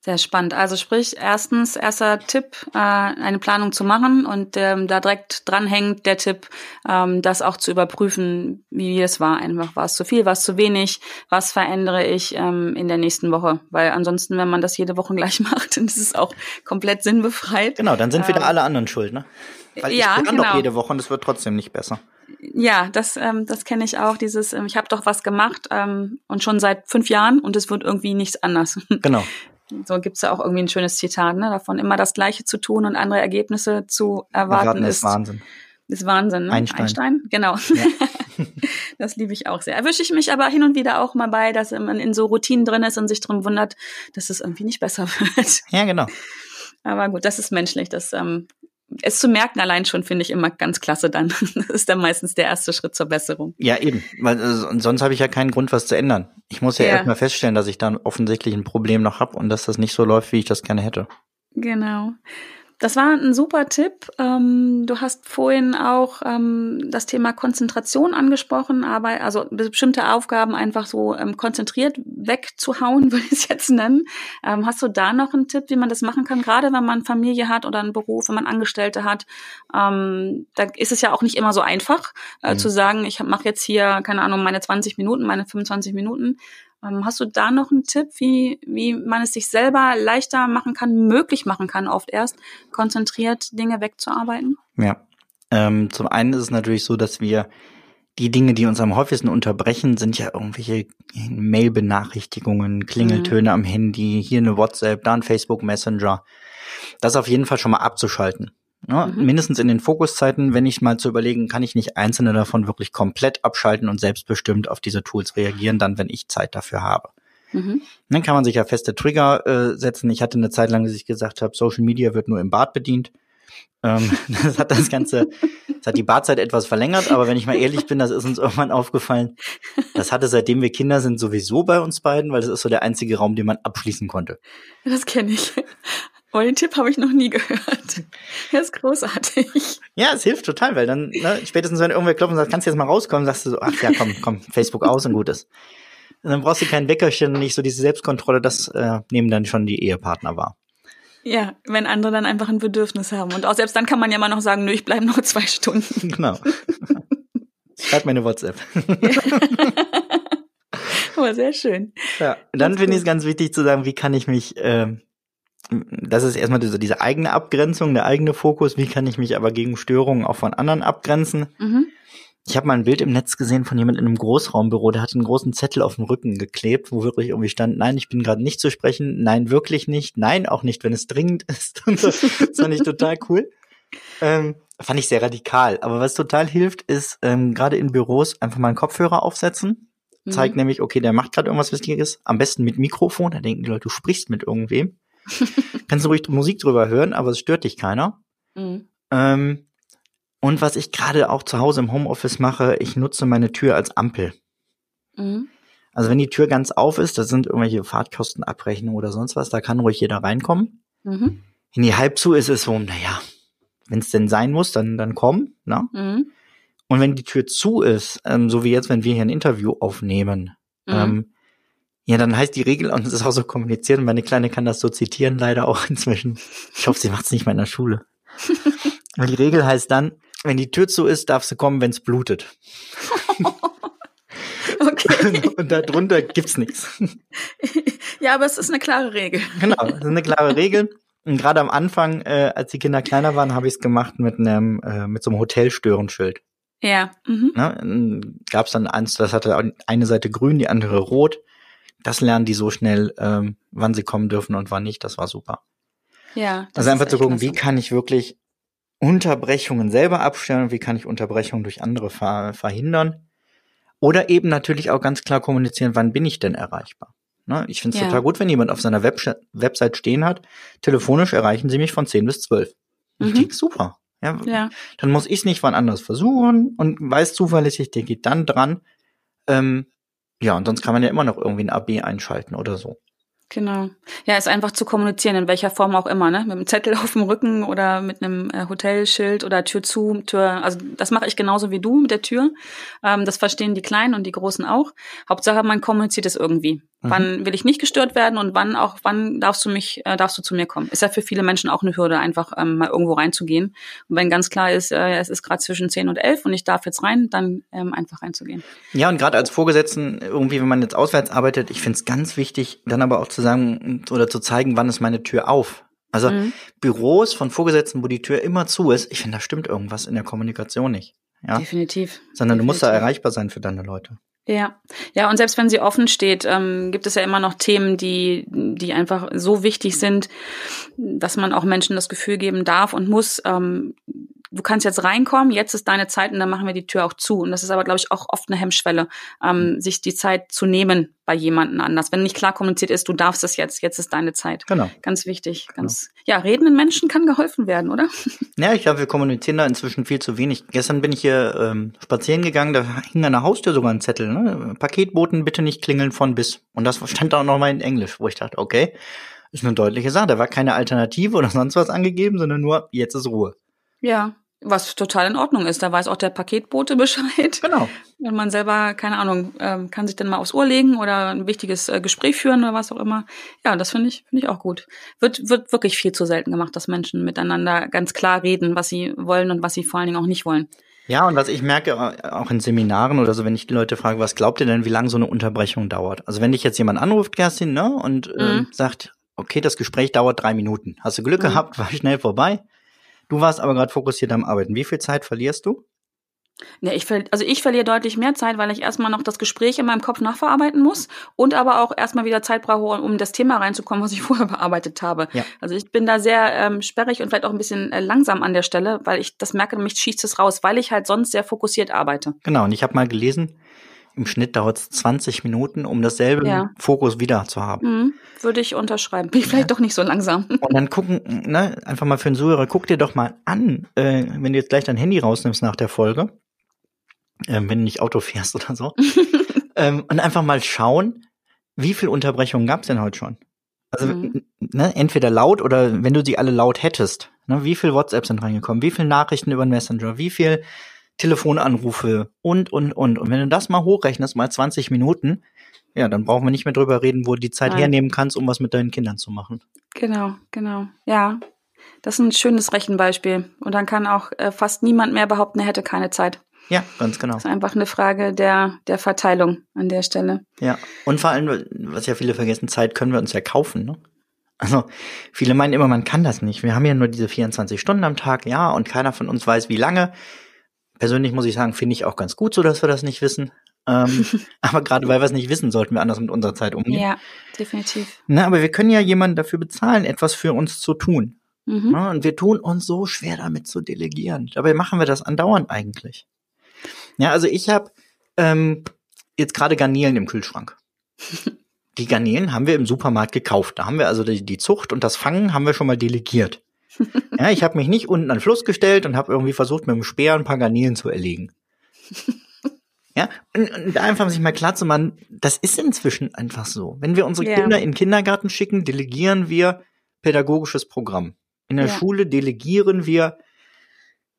Sehr spannend. Also sprich, erstens, erster Tipp, äh, eine Planung zu machen und ähm, da direkt dranhängt der Tipp, ähm, das auch zu überprüfen, wie es war. Einfach war es zu viel, war es zu wenig, was verändere ich ähm, in der nächsten Woche. Weil ansonsten, wenn man das jede Woche gleich macht, dann ist es auch komplett sinnbefreit. Genau, dann sind wieder ähm, alle anderen schuld, ne? Weil ich ja, plan genau. doch jede Woche und es wird trotzdem nicht besser. Ja, das, ähm, das kenne ich auch. Dieses, ähm, ich habe doch was gemacht ähm, und schon seit fünf Jahren und es wird irgendwie nichts anders. Genau. So gibt's ja auch irgendwie ein schönes Zitat, ne? Davon immer das Gleiche zu tun und andere Ergebnisse zu erwarten. erwarten ist, ist Wahnsinn. Ist Wahnsinn, ne? Einstein. Einstein? Genau. Ja. das liebe ich auch sehr. Erwische ich mich aber hin und wieder auch mal bei, dass man in so Routinen drin ist und sich drum wundert, dass es irgendwie nicht besser wird. Ja, genau. Aber gut, das ist menschlich. Das ähm, es zu merken allein schon finde ich immer ganz klasse dann. Das ist dann meistens der erste Schritt zur Besserung. Ja, eben. Weil äh, sonst habe ich ja keinen Grund, was zu ändern. Ich muss ja, ja. erstmal feststellen, dass ich dann offensichtlich ein Problem noch habe und dass das nicht so läuft, wie ich das gerne hätte. Genau. Das war ein super Tipp. Ähm, du hast vorhin auch ähm, das Thema Konzentration angesprochen, aber also bestimmte Aufgaben einfach so ähm, konzentriert wegzuhauen, würde ich es jetzt nennen. Ähm, hast du da noch einen Tipp, wie man das machen kann, gerade wenn man Familie hat oder einen Beruf, wenn man Angestellte hat? Ähm, da ist es ja auch nicht immer so einfach äh, mhm. zu sagen, ich mache jetzt hier keine Ahnung meine 20 Minuten, meine 25 Minuten. Ähm, hast du da noch einen Tipp, wie, wie man es sich selber leichter machen kann, möglich machen kann, oft erst, konzentriert Dinge wegzuarbeiten? Ja. Ähm, zum einen ist es natürlich so, dass wir die Dinge, die uns am häufigsten unterbrechen, sind ja irgendwelche Mail-Benachrichtigungen, Klingeltöne mhm. am Handy, hier eine WhatsApp, da ein Facebook Messenger. Das auf jeden Fall schon mal abzuschalten. Ja, mhm. Mindestens in den Fokuszeiten, wenn ich mal zu überlegen, kann ich nicht einzelne davon wirklich komplett abschalten und selbstbestimmt auf diese Tools reagieren, dann, wenn ich Zeit dafür habe. Mhm. Dann kann man sich ja feste Trigger äh, setzen. Ich hatte eine Zeit lang, dass ich gesagt habe, Social Media wird nur im Bad bedient. Ähm, das hat das Ganze, das hat die Badzeit etwas verlängert, aber wenn ich mal ehrlich bin, das ist uns irgendwann aufgefallen. Das hatte seitdem wir Kinder sind sowieso bei uns beiden, weil das ist so der einzige Raum, den man abschließen konnte. Das kenne ich. Oh, den Tipp habe ich noch nie gehört. Er ist großartig. Ja, es hilft total, weil dann, ne, spätestens wenn irgendwer klopft und sagt, kannst du jetzt mal rauskommen, sagst du so, ach ja, komm, komm, Facebook aus und gut ist. Und dann brauchst du kein Weckerchen und nicht so diese Selbstkontrolle, das äh, nehmen dann schon die Ehepartner wahr. Ja, wenn andere dann einfach ein Bedürfnis haben. Und auch selbst dann kann man ja mal noch sagen, nö, ich bleibe noch zwei Stunden. Genau. Schreib mir eine WhatsApp. Aber sehr schön. Ja, dann finde ich es ganz wichtig zu sagen, wie kann ich mich äh, das ist erstmal diese, diese eigene Abgrenzung, der eigene Fokus. Wie kann ich mich aber gegen Störungen auch von anderen abgrenzen? Mhm. Ich habe mal ein Bild im Netz gesehen von jemand in einem Großraumbüro, der hat einen großen Zettel auf dem Rücken geklebt, wo wirklich irgendwie stand, nein, ich bin gerade nicht zu sprechen, nein, wirklich nicht, nein, auch nicht, wenn es dringend ist. Und so. Das fand ich total cool. Ähm, fand ich sehr radikal. Aber was total hilft, ist ähm, gerade in Büros einfach mal einen Kopfhörer aufsetzen. Mhm. Zeigt nämlich, okay, der macht gerade irgendwas Wichtiges. Am besten mit Mikrofon. Da denken die Leute, du sprichst mit irgendwem. Kannst du ruhig Musik drüber hören, aber es stört dich keiner. Mhm. Ähm, und was ich gerade auch zu Hause im Homeoffice mache, ich nutze meine Tür als Ampel. Mhm. Also wenn die Tür ganz auf ist, das sind irgendwelche Fahrtkostenabrechnungen oder sonst was, da kann ruhig jeder reinkommen. Mhm. Wenn die halb zu ist, ist es so, naja, wenn es denn sein muss, dann, dann komm. Ne? Mhm. Und wenn die Tür zu ist, ähm, so wie jetzt, wenn wir hier ein Interview aufnehmen, mhm. ähm, ja, dann heißt die Regel, und es ist auch so kommuniziert, und meine Kleine kann das so zitieren, leider auch inzwischen. Ich hoffe, sie macht es nicht mal in der Schule. Und die Regel heißt dann, wenn die Tür zu ist, darfst du kommen, wenn es blutet. okay. Und darunter gibt's nichts. Ja, aber es ist eine klare Regel. Genau, es ist eine klare Regel. Und gerade am Anfang, äh, als die Kinder kleiner waren, habe ich es gemacht mit einem, äh, mit so einem Hotelstörensschild. Ja. Mhm. Ne? Gab es dann eins, das hatte eine Seite grün, die andere rot das lernen die so schnell, ähm, wann sie kommen dürfen und wann nicht. Das war super. Ja. Also einfach zu gucken, wie kann ich wirklich Unterbrechungen selber abstellen und wie kann ich Unterbrechungen durch andere ver verhindern. Oder eben natürlich auch ganz klar kommunizieren, wann bin ich denn erreichbar. Ne? Ich finde es ja. total gut, wenn jemand auf seiner Web Website stehen hat, telefonisch erreichen Sie mich von 10 bis 12. Mhm. Ich super. Ja, ja. Dann muss ich es nicht wann anders versuchen und weiß zuverlässig, der geht dann dran. Ähm, ja, und sonst kann man ja immer noch irgendwie ein AB einschalten oder so. Genau. Ja, ist einfach zu kommunizieren, in welcher Form auch immer, ne? Mit einem Zettel auf dem Rücken oder mit einem äh, Hotelschild oder Tür zu, Tür. Also das mache ich genauso wie du mit der Tür. Ähm, das verstehen die Kleinen und die Großen auch. Hauptsache, man kommuniziert es irgendwie. Mhm. Wann will ich nicht gestört werden und wann auch, wann darfst du mich, äh, darfst du zu mir kommen? Ist ja für viele Menschen auch eine Hürde, einfach ähm, mal irgendwo reinzugehen. Und wenn ganz klar ist, äh, es ist gerade zwischen 10 und 11 und ich darf jetzt rein, dann ähm, einfach reinzugehen. Ja, und gerade als Vorgesetzten, irgendwie, wenn man jetzt auswärts arbeitet, ich finde es ganz wichtig, dann aber auch zu sagen oder zu zeigen, wann ist meine Tür auf. Also mhm. Büros von Vorgesetzten, wo die Tür immer zu ist, ich finde, da stimmt irgendwas in der Kommunikation nicht. Ja? Definitiv. Sondern Definitiv. du musst da erreichbar sein für deine Leute. Ja, ja, und selbst wenn sie offen steht, ähm, gibt es ja immer noch Themen, die, die einfach so wichtig sind, dass man auch Menschen das Gefühl geben darf und muss, ähm, du kannst jetzt reinkommen, jetzt ist deine Zeit und dann machen wir die Tür auch zu. Und das ist aber, glaube ich, auch oft eine Hemmschwelle, ähm, mhm. sich die Zeit zu nehmen bei jemandem anders. Wenn nicht klar kommuniziert ist, du darfst es jetzt, jetzt ist deine Zeit. Genau. Ganz wichtig. Ganz, genau. ja, redenden Menschen kann geholfen werden, oder? Ja, ich glaube, wir kommunizieren da inzwischen viel zu wenig. Gestern bin ich hier ähm, spazieren gegangen, da hing an der Haustür sogar ein Zettel, ne? Paketboten bitte nicht klingeln von bis. Und das stand da auch nochmal in Englisch, wo ich dachte, okay. Ist eine deutliche Sache. Da war keine Alternative oder sonst was angegeben, sondern nur, jetzt ist Ruhe. Ja, was total in Ordnung ist. Da weiß auch der Paketbote Bescheid. Genau. Wenn man selber, keine Ahnung, ähm, kann sich dann mal aufs Ohr legen oder ein wichtiges äh, Gespräch führen oder was auch immer. Ja, das finde ich, finde ich auch gut. Wird, wird wirklich viel zu selten gemacht, dass Menschen miteinander ganz klar reden, was sie wollen und was sie vor allen Dingen auch nicht wollen. Ja, und was ich merke, äh, auch in Seminaren oder so, wenn ich die Leute frage, was glaubt ihr denn, wie lange so eine Unterbrechung dauert? Also wenn dich jetzt jemand anruft, Kerstin, ne, und mhm. ähm, sagt, okay, das Gespräch dauert drei Minuten. Hast du Glück mhm. gehabt, war schnell vorbei. Du warst aber gerade fokussiert am Arbeiten. Wie viel Zeit verlierst du? Ja, ich also ich verliere deutlich mehr Zeit, weil ich erstmal noch das Gespräch in meinem Kopf nachverarbeiten muss und aber auch erstmal wieder Zeit brauche, um das Thema reinzukommen, was ich vorher bearbeitet habe. Ja. Also ich bin da sehr ähm, sperrig und vielleicht auch ein bisschen äh, langsam an der Stelle, weil ich das merke, mich schießt es raus, weil ich halt sonst sehr fokussiert arbeite. Genau, und ich habe mal gelesen, im Schnitt dauert es 20 Minuten, um dasselbe ja. Fokus wieder zu haben. Mhm, würde ich unterschreiben. Bin ich vielleicht ja. doch nicht so langsam. Und dann gucken, ne, einfach mal für den Zuhörer, guck dir doch mal an, äh, wenn du jetzt gleich dein Handy rausnimmst nach der Folge, äh, wenn du nicht Auto fährst oder so, ähm, und einfach mal schauen, wie viel Unterbrechungen gab es denn heute schon? Also mhm. ne, entweder laut oder wenn du sie alle laut hättest, ne, wie viel WhatsApps sind reingekommen, wie viel Nachrichten über den Messenger, wie viel Telefonanrufe und, und, und. Und wenn du das mal hochrechnest, mal 20 Minuten, ja, dann brauchen wir nicht mehr drüber reden, wo du die Zeit Nein. hernehmen kannst, um was mit deinen Kindern zu machen. Genau, genau. Ja, das ist ein schönes Rechenbeispiel. Und dann kann auch äh, fast niemand mehr behaupten, er hätte keine Zeit. Ja, ganz genau. Das ist einfach eine Frage der, der Verteilung an der Stelle. Ja, und vor allem, was ja viele vergessen, Zeit können wir uns ja kaufen. Ne? Also viele meinen immer, man kann das nicht. Wir haben ja nur diese 24 Stunden am Tag, ja, und keiner von uns weiß, wie lange persönlich muss ich sagen, finde ich auch ganz gut so, dass wir das nicht wissen. Ähm, aber gerade weil wir es nicht wissen, sollten wir anders mit unserer Zeit umgehen. Ja, definitiv. Na, aber wir können ja jemanden dafür bezahlen, etwas für uns zu tun. Mhm. Na, und wir tun uns so schwer damit zu delegieren. Dabei machen wir das andauernd eigentlich. Ja, also ich habe ähm, jetzt gerade Garnelen im Kühlschrank. Die Garnelen haben wir im Supermarkt gekauft. Da haben wir also die, die Zucht und das Fangen haben wir schon mal delegiert ja, ich habe mich nicht unten an den Fluss gestellt und habe irgendwie versucht, mit dem Speer ein paar Garnelen zu erlegen. Ja, und, und da einfach sich mal klar zu machen, das ist inzwischen einfach so. Wenn wir unsere yeah. Kinder in den Kindergarten schicken, delegieren wir pädagogisches Programm. In der ja. Schule delegieren wir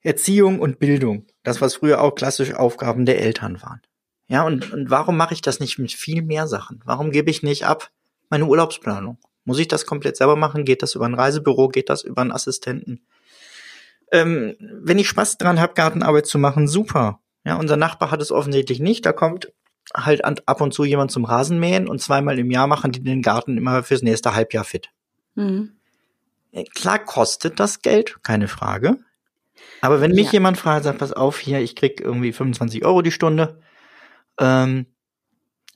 Erziehung und Bildung. Das, was früher auch klassische Aufgaben der Eltern waren. Ja, und, und warum mache ich das nicht mit viel mehr Sachen? Warum gebe ich nicht ab meine Urlaubsplanung? Muss ich das komplett selber machen? Geht das über ein Reisebüro? Geht das über einen Assistenten? Ähm, wenn ich Spaß dran habe, Gartenarbeit zu machen, super. Ja, unser Nachbar hat es offensichtlich nicht. Da kommt halt ab und zu jemand zum Rasenmähen und zweimal im Jahr machen die den Garten immer fürs nächste Halbjahr fit. Mhm. Äh, klar kostet das Geld, keine Frage. Aber wenn mich ja. jemand fragt, sagt, pass auf, hier, ich krieg irgendwie 25 Euro die Stunde, ähm,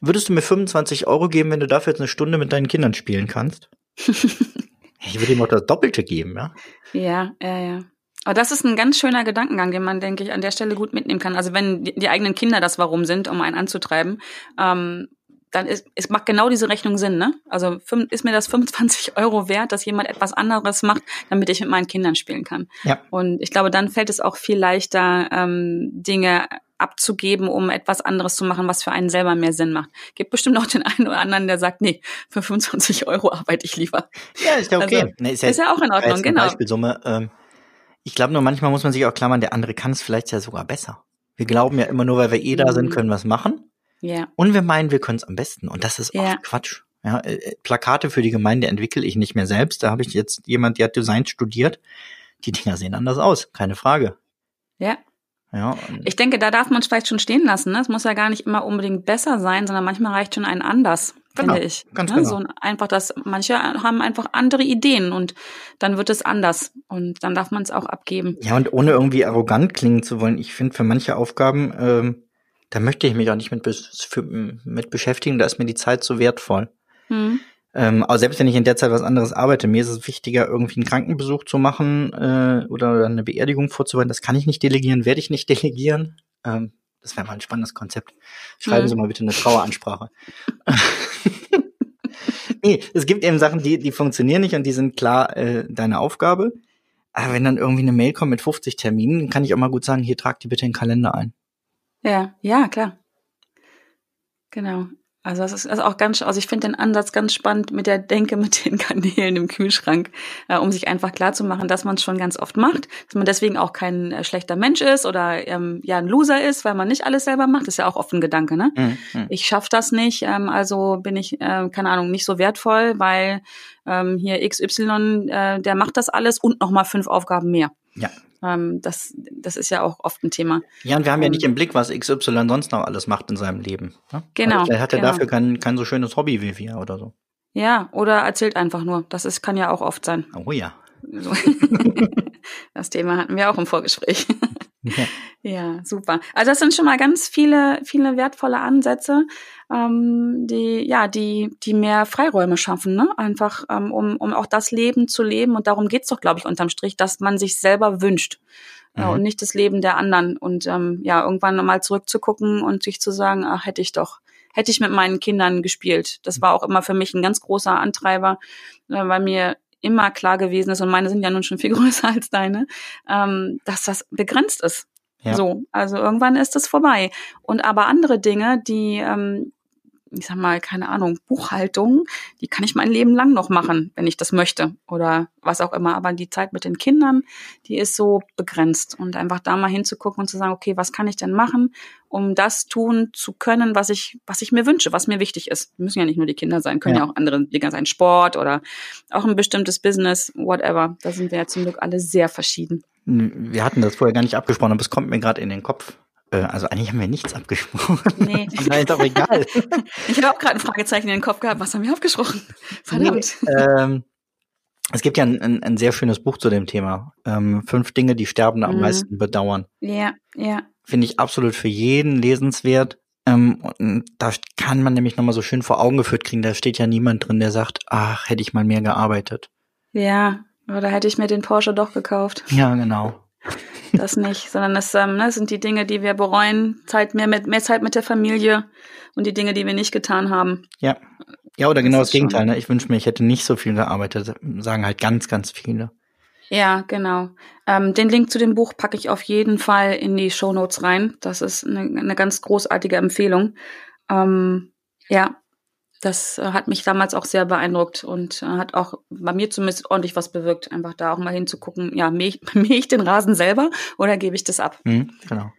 Würdest du mir 25 Euro geben, wenn du dafür jetzt eine Stunde mit deinen Kindern spielen kannst? ich würde ihm auch das Doppelte geben, ja? Ja, ja, ja. Aber das ist ein ganz schöner Gedankengang, den man, denke ich, an der Stelle gut mitnehmen kann. Also wenn die, die eigenen Kinder das Warum sind, um einen anzutreiben, ähm, dann ist, es macht genau diese Rechnung Sinn, ne? Also ist mir das 25 Euro wert, dass jemand etwas anderes macht, damit ich mit meinen Kindern spielen kann. Ja. Und ich glaube, dann fällt es auch viel leichter, ähm, Dinge abzugeben, um etwas anderes zu machen, was für einen selber mehr Sinn macht. Gibt bestimmt auch den einen oder anderen, der sagt, nee, für 25 Euro arbeite ich lieber. Ja, ist ja okay. Also, nee, ist, ja, ist, ja, auch in Ordnung, genau. Beispielsumme. Ähm, ich glaube nur, manchmal muss man sich auch klammern, der andere kann es vielleicht ja sogar besser. Wir glauben ja immer nur, weil wir eh da sind, mhm. können wir es machen. Ja. Und wir meinen, wir können es am besten. Und das ist ja. oft Quatsch. Ja, äh, äh, Plakate für die Gemeinde entwickle ich nicht mehr selbst. Da habe ich jetzt jemand, der hat Design studiert. Die Dinger sehen anders aus, keine Frage. Ja, ja, ich denke, da darf man es vielleicht schon stehen lassen. Ne? Es muss ja gar nicht immer unbedingt besser sein, sondern manchmal reicht schon ein anders, genau, finde ich. Ganz ne? genau. So einfach, dass manche haben einfach andere Ideen und dann wird es anders und dann darf man es auch abgeben. Ja, und ohne irgendwie arrogant klingen zu wollen, ich finde für manche Aufgaben, ähm, da möchte ich mich auch nicht mit, mit beschäftigen, da ist mir die Zeit so wertvoll. Hm. Ähm, aber selbst wenn ich in der Zeit was anderes arbeite, mir ist es wichtiger, irgendwie einen Krankenbesuch zu machen äh, oder eine Beerdigung vorzubereiten. Das kann ich nicht delegieren, werde ich nicht delegieren. Ähm, das wäre mal ein spannendes Konzept. Schreiben mhm. Sie mal bitte eine Traueransprache. nee, es gibt eben Sachen, die, die funktionieren nicht und die sind klar äh, deine Aufgabe. Aber wenn dann irgendwie eine Mail kommt mit 50 Terminen, kann ich auch mal gut sagen, hier trag die bitte in den Kalender ein. Ja, ja, klar. Genau. Also das ist, also auch ganz, also ich finde den Ansatz ganz spannend mit der Denke mit den Kanälen im Kühlschrank, äh, um sich einfach klar zu machen, dass man es schon ganz oft macht, dass man deswegen auch kein äh, schlechter Mensch ist oder ähm, ja ein Loser ist, weil man nicht alles selber macht. Das ist ja auch oft ein Gedanke, ne? Mhm. mhm. Ich schaff das nicht, ähm, also bin ich, äh, keine Ahnung, nicht so wertvoll, weil ähm, hier XY, äh, der macht das alles und noch mal fünf Aufgaben mehr. Ja. Ähm, das, das ist ja auch oft ein Thema. Ja, und wir haben ja nicht im Blick, was XY sonst noch alles macht in seinem Leben. Ne? Genau. Also vielleicht hat er genau. dafür kein, kein so schönes Hobby wie wir oder so. Ja, oder erzählt einfach nur. Das ist, kann ja auch oft sein. Oh ja. So. das Thema hatten wir auch im Vorgespräch. Ja. ja, super. Also das sind schon mal ganz viele, viele wertvolle Ansätze, ähm, die, ja, die, die mehr Freiräume schaffen, ne? Einfach, ähm, um, um auch das Leben zu leben. Und darum geht's doch, glaube ich, unterm Strich, dass man sich selber wünscht. Äh, mhm. Und nicht das Leben der anderen. Und ähm, ja, irgendwann mal zurückzugucken und sich zu sagen, ach, hätte ich doch, hätte ich mit meinen Kindern gespielt. Das war auch immer für mich ein ganz großer Antreiber, äh, weil mir immer klar gewesen ist, und meine sind ja nun schon viel größer als deine, ähm, dass das begrenzt ist. Ja. So, also irgendwann ist es vorbei. Und aber andere Dinge, die, ähm, ich sag mal, keine Ahnung, Buchhaltung, die kann ich mein Leben lang noch machen, wenn ich das möchte oder was auch immer. Aber die Zeit mit den Kindern, die ist so begrenzt und einfach da mal hinzugucken und zu sagen, okay, was kann ich denn machen, um das tun zu können, was ich, was ich mir wünsche, was mir wichtig ist. Müssen ja nicht nur die Kinder sein, können ja, ja auch andere Dinge sein, Sport oder auch ein bestimmtes Business, whatever. Da sind wir ja zum Glück alle sehr verschieden. Wir hatten das vorher gar nicht abgesprochen, aber es kommt mir gerade in den Kopf. Äh, also eigentlich haben wir nichts abgesprochen. Nee. Nein, ist auch egal. ich habe auch gerade ein Fragezeichen in den Kopf gehabt. Was haben wir abgesprochen? Verdammt. Nee, ähm, es gibt ja ein, ein, ein, sehr schönes Buch zu dem Thema. Ähm, fünf Dinge, die Sterbende mhm. am meisten bedauern. Ja, ja. Finde ich absolut für jeden lesenswert. Ähm, und da kann man nämlich nochmal so schön vor Augen geführt kriegen. Da steht ja niemand drin, der sagt, ach, hätte ich mal mehr gearbeitet. Ja, oder hätte ich mir den Porsche doch gekauft. Ja, genau das nicht, sondern das, ähm, ne, sind die Dinge, die wir bereuen, Zeit mehr mit mehr Zeit mit der Familie und die Dinge, die wir nicht getan haben. Ja. Ja, oder genau das, das Gegenteil. Ne? Ich wünsche mir, ich hätte nicht so viel gearbeitet, sagen halt ganz, ganz viele. Ja, genau. Ähm, den Link zu dem Buch packe ich auf jeden Fall in die Show Notes rein. Das ist eine, eine ganz großartige Empfehlung. Ähm, ja, das äh, hat mich damals auch sehr beeindruckt und äh, hat auch bei mir zumindest ordentlich was bewirkt, einfach da auch mal hinzugucken, ja, mähe ich, mähe ich den Rasen selber oder gebe ich das ab? Mhm, genau.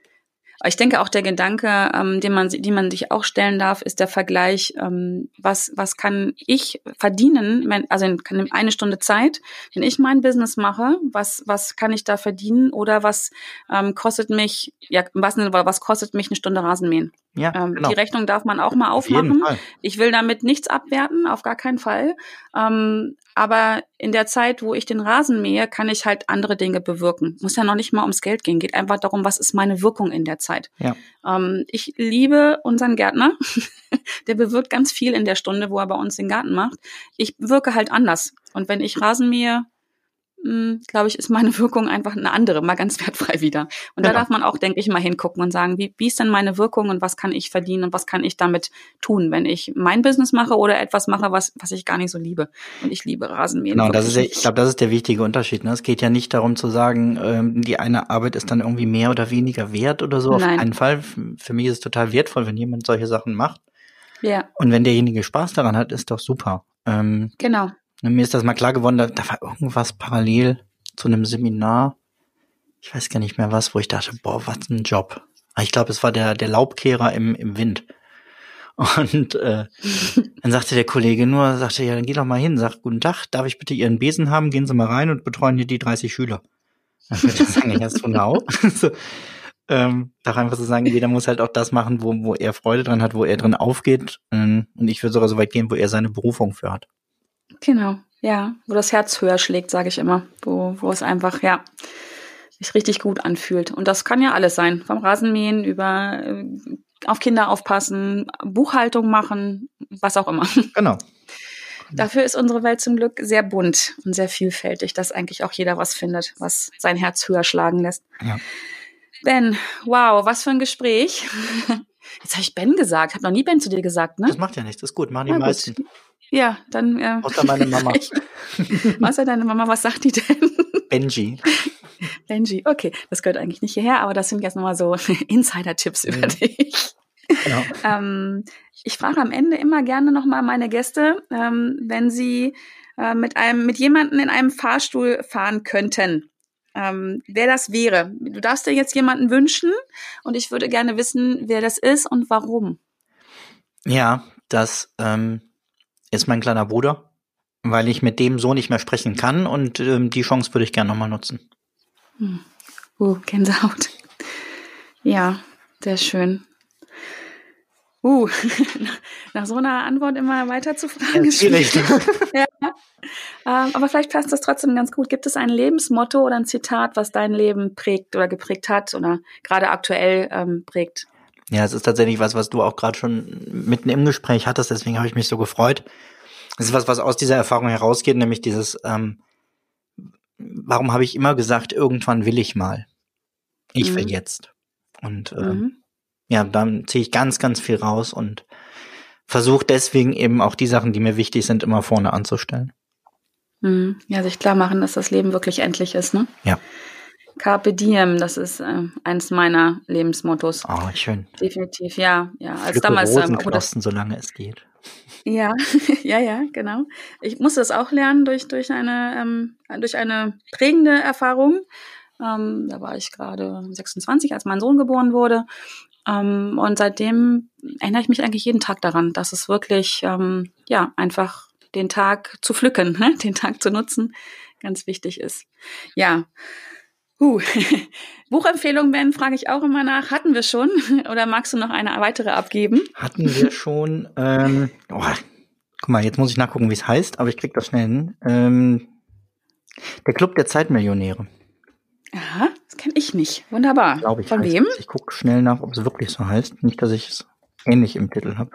Ich denke auch der Gedanke, ähm, den man, die man sich auch stellen darf, ist der Vergleich, ähm, was, was kann ich verdienen, also in, in eine Stunde Zeit, wenn ich mein Business mache, was, was kann ich da verdienen oder was ähm, kostet mich, ja, was, was kostet mich eine Stunde Rasenmähen? Ja, ähm, genau. Die Rechnung darf man auch mal aufmachen. Auf ich will damit nichts abwerten, auf gar keinen Fall. Ähm, aber in der Zeit, wo ich den Rasen mähe, kann ich halt andere Dinge bewirken. Muss ja noch nicht mal ums Geld gehen. Geht einfach darum, was ist meine Wirkung in der Zeit. Ja. Ähm, ich liebe unseren Gärtner. der bewirkt ganz viel in der Stunde, wo er bei uns den Garten macht. Ich wirke halt anders. Und wenn ich Rasen mähe, glaube ich, ist meine Wirkung einfach eine andere, mal ganz wertfrei wieder. Und genau. da darf man auch, denke ich, mal hingucken und sagen, wie, wie ist denn meine Wirkung und was kann ich verdienen und was kann ich damit tun, wenn ich mein Business mache oder etwas mache, was, was ich gar nicht so liebe. Und ich liebe Rasenmähen. Genau, das ist, ich glaube, das ist der wichtige Unterschied. Ne? Es geht ja nicht darum zu sagen, ähm, die eine Arbeit ist dann irgendwie mehr oder weniger wert oder so. Nein. Auf keinen Fall. Für mich ist es total wertvoll, wenn jemand solche Sachen macht. Ja. Und wenn derjenige Spaß daran hat, ist doch super. Ähm, genau. Ne, mir ist das mal klar geworden, da, da war irgendwas parallel zu einem Seminar. Ich weiß gar nicht mehr was, wo ich dachte, boah, was ein Job. Ah, ich glaube, es war der, der Laubkehrer im, im Wind. Und äh, dann sagte der Kollege nur, sagte, ja, dann geh doch mal hin, sag, guten Tag, darf ich bitte Ihren Besen haben? Gehen Sie mal rein und betreuen hier die 30 Schüler. Dann würde ich sagen, ja, ist genau. so, ähm, doch einfach zu sagen, jeder muss halt auch das machen, wo, wo er Freude dran hat, wo er drin aufgeht. Ähm, und ich würde sogar so weit gehen, wo er seine Berufung für hat. Genau, ja, wo das Herz höher schlägt, sage ich immer, wo, wo es einfach, ja, sich richtig gut anfühlt. Und das kann ja alles sein, vom Rasenmähen über äh, auf Kinder aufpassen, Buchhaltung machen, was auch immer. Genau. Dafür ist unsere Welt zum Glück sehr bunt und sehr vielfältig, dass eigentlich auch jeder was findet, was sein Herz höher schlagen lässt. Ja. Ben, wow, was für ein Gespräch. Jetzt habe ich Ben gesagt, habe noch nie Ben zu dir gesagt, ne? Das macht ja nichts, das ist gut, machen die Na, meisten. Gut. Ja, dann. Äh, Außer meine Mama. Außer deine Mama, was sagt die denn? Benji. Benji, okay. Das gehört eigentlich nicht hierher, aber das sind jetzt nochmal so Insider-Tipps über mhm. dich. Genau. ähm, ich frage am Ende immer gerne nochmal meine Gäste, ähm, wenn sie äh, mit einem, mit jemanden in einem Fahrstuhl fahren könnten. Ähm, wer das wäre. Du darfst dir jetzt jemanden wünschen und ich würde gerne wissen, wer das ist und warum. Ja, das ähm, ist mein kleiner Bruder, weil ich mit dem so nicht mehr sprechen kann und ähm, die Chance würde ich gerne nochmal nutzen. Hm. Uh, Gänsehaut. Ja, sehr schön. Uh, nach so einer Antwort immer weiter zu fragen. Ist schwierig. ja. Ähm, aber vielleicht passt das trotzdem ganz gut. Gibt es ein Lebensmotto oder ein Zitat, was dein Leben prägt oder geprägt hat oder gerade aktuell ähm, prägt? Ja, es ist tatsächlich was, was du auch gerade schon mitten im Gespräch hattest, deswegen habe ich mich so gefreut. Es ist was, was aus dieser Erfahrung herausgeht, nämlich dieses, ähm, warum habe ich immer gesagt, irgendwann will ich mal. Ich mhm. will jetzt. Und ähm, mhm ja, dann ziehe ich ganz, ganz viel raus und versuche deswegen eben auch die Sachen, die mir wichtig sind, immer vorne anzustellen. Mhm. Ja, sich klar machen, dass das Leben wirklich endlich ist, ne? Ja. Carpe diem, das ist äh, eins meiner Lebensmottos. Oh, schön. Definitiv, ja, ja. Als Pflücke damals ähm, oh, solange es geht. Ja, ja, ja, genau. Ich musste das auch lernen durch durch eine ähm, durch eine prägende Erfahrung. Ähm, da war ich gerade 26, als mein Sohn geboren wurde. Ähm, und seitdem erinnere ich mich eigentlich jeden Tag daran, dass es wirklich, ähm, ja, einfach den Tag zu pflücken, ne? den Tag zu nutzen, ganz wichtig ist. Ja. Uh. Buchempfehlung, Ben, frage ich auch immer nach. Hatten wir schon? Oder magst du noch eine weitere abgeben? Hatten wir schon. Ähm, oh, guck mal, jetzt muss ich nachgucken, wie es heißt, aber ich krieg das schnell hin. Ähm, der Club der Zeitmillionäre. Aha, das kenne ich nicht. Wunderbar. Glaube ich. Von wem? Ich gucke schnell nach, ob es wirklich so heißt. Nicht, dass ich es ähnlich im Titel habe.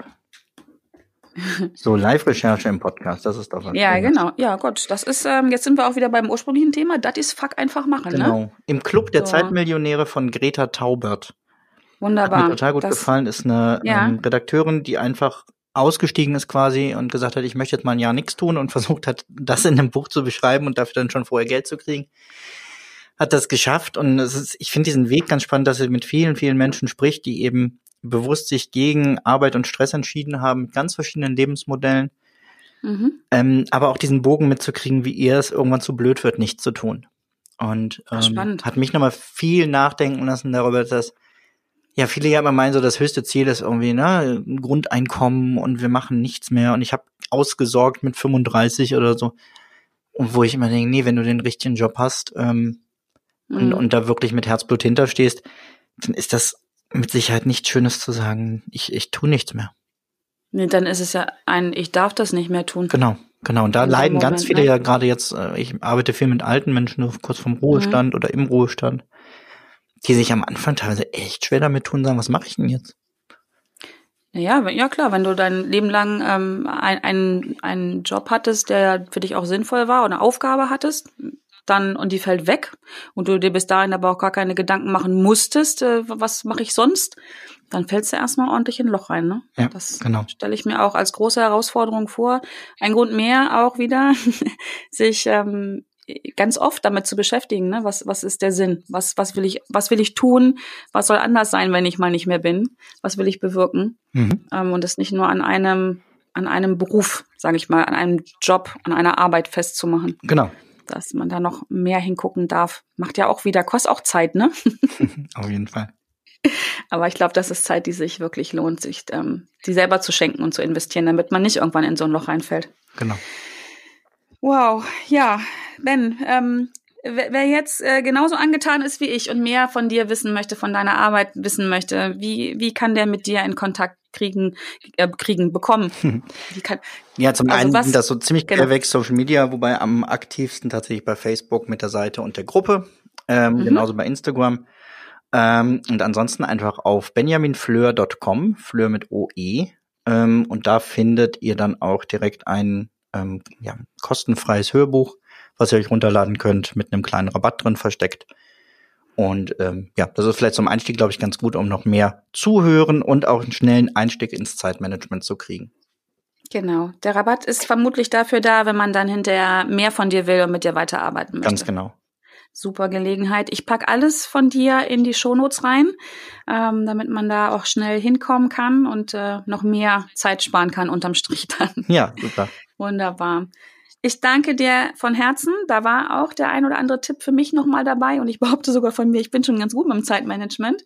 So, Live-Recherche im Podcast, das ist doch was. Ja, Schönes. genau. Ja, Gott, das ist, ähm, jetzt sind wir auch wieder beim ursprünglichen Thema. Das ist Fuck einfach machen, genau. ne? Genau. Im Club der so. Zeitmillionäre von Greta Taubert. Wunderbar. Hat mir total gut das, gefallen. Ist eine ja. ähm, Redakteurin, die einfach ausgestiegen ist quasi und gesagt hat, ich möchte jetzt mal ein Jahr nichts tun und versucht hat, das in einem Buch zu beschreiben und dafür dann schon vorher Geld zu kriegen hat das geschafft und es ist, ich finde diesen Weg ganz spannend, dass er mit vielen, vielen Menschen spricht, die eben bewusst sich gegen Arbeit und Stress entschieden haben, mit ganz verschiedenen Lebensmodellen. Mhm. Ähm, aber auch diesen Bogen mitzukriegen, wie ihr es irgendwann zu blöd wird, nichts zu tun. Und ähm, hat mich nochmal viel nachdenken lassen darüber, dass ja viele ja immer meinen, so das höchste Ziel ist irgendwie ne ein Grundeinkommen und wir machen nichts mehr und ich habe ausgesorgt mit 35 oder so. Und wo ich immer denke, nee, wenn du den richtigen Job hast, ähm, und, mhm. und da wirklich mit Herzblut hinterstehst, dann ist das mit Sicherheit nichts Schönes zu sagen, ich, ich tu nichts mehr. Nee, dann ist es ja ein, ich darf das nicht mehr tun. Genau, genau. Und da In leiden Moment, ganz viele ne? ja gerade jetzt, äh, ich arbeite viel mit alten Menschen, kurz vom Ruhestand mhm. oder im Ruhestand, die sich am Anfang teilweise echt schwer damit tun, sagen, was mache ich denn jetzt? Ja, ja klar, wenn du dein Leben lang ähm, einen ein Job hattest, der für dich auch sinnvoll war oder eine Aufgabe hattest, dann und die fällt weg und du dir bis dahin aber auch gar keine Gedanken machen musstest, äh, was mache ich sonst, dann fällst du erstmal ordentlich in ein Loch rein. Ne? Ja, das genau. stelle ich mir auch als große Herausforderung vor. Ein Grund mehr auch wieder, sich ähm, ganz oft damit zu beschäftigen, ne? was, was ist der Sinn? Was, was will ich, was will ich tun? Was soll anders sein, wenn ich mal nicht mehr bin? Was will ich bewirken? Mhm. Ähm, und das nicht nur an einem, an einem Beruf, sage ich mal, an einem Job, an einer Arbeit festzumachen. Genau dass man da noch mehr hingucken darf. Macht ja auch wieder, kostet auch Zeit, ne? Auf jeden Fall. Aber ich glaube, das ist Zeit, die sich wirklich lohnt, sich ähm, die selber zu schenken und zu investieren, damit man nicht irgendwann in so ein Loch reinfällt. Genau. Wow, ja, Ben, ähm, wer jetzt äh, genauso angetan ist wie ich und mehr von dir wissen möchte, von deiner Arbeit wissen möchte, wie, wie kann der mit dir in Kontakt kriegen, äh, kriegen, bekommen? Kann, ja, zum also einen was, sind das so ziemlich genau. querweg Social Media, wobei am aktivsten tatsächlich bei Facebook mit der Seite und der Gruppe, ähm, mhm. genauso bei Instagram. Ähm, und ansonsten einfach auf benjaminfleur.com, Fleur mit OE. Ähm, und da findet ihr dann auch direkt ein ähm, ja, kostenfreies Hörbuch was ihr euch runterladen könnt, mit einem kleinen Rabatt drin versteckt. Und ähm, ja, das ist vielleicht zum Einstieg, glaube ich, ganz gut, um noch mehr zuhören und auch einen schnellen Einstieg ins Zeitmanagement zu kriegen. Genau. Der Rabatt ist vermutlich dafür da, wenn man dann hinterher mehr von dir will und mit dir weiterarbeiten möchte. Ganz genau. super Gelegenheit. Ich pack alles von dir in die Shownotes rein, ähm, damit man da auch schnell hinkommen kann und äh, noch mehr Zeit sparen kann unterm Strich dann. Ja, super. Wunderbar. Ich danke dir von Herzen. Da war auch der ein oder andere Tipp für mich nochmal dabei und ich behaupte sogar von mir, ich bin schon ganz gut beim Zeitmanagement.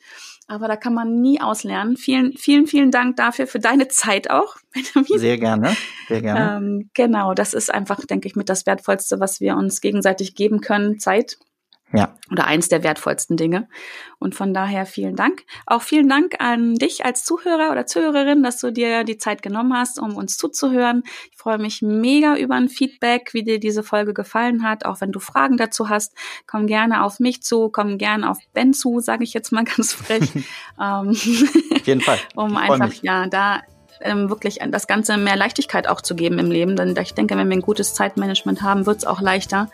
Aber da kann man nie auslernen. Vielen, vielen, vielen Dank dafür, für deine Zeit auch. Sehr gerne, sehr gerne. Ähm, genau, das ist einfach, denke ich, mit das Wertvollste, was wir uns gegenseitig geben können, Zeit. Ja. Oder eins der wertvollsten Dinge. Und von daher vielen Dank. Auch vielen Dank an dich als Zuhörer oder Zuhörerin, dass du dir die Zeit genommen hast, um uns zuzuhören. Ich freue mich mega über ein Feedback, wie dir diese Folge gefallen hat. Auch wenn du Fragen dazu hast, komm gerne auf mich zu, komm gerne auf Ben zu, sage ich jetzt mal ganz frech. Ähm, auf jeden Fall. um einfach, mich. ja, da ähm, wirklich das Ganze mehr Leichtigkeit auch zu geben im Leben. Denn ich denke, wenn wir ein gutes Zeitmanagement haben, wird es auch leichter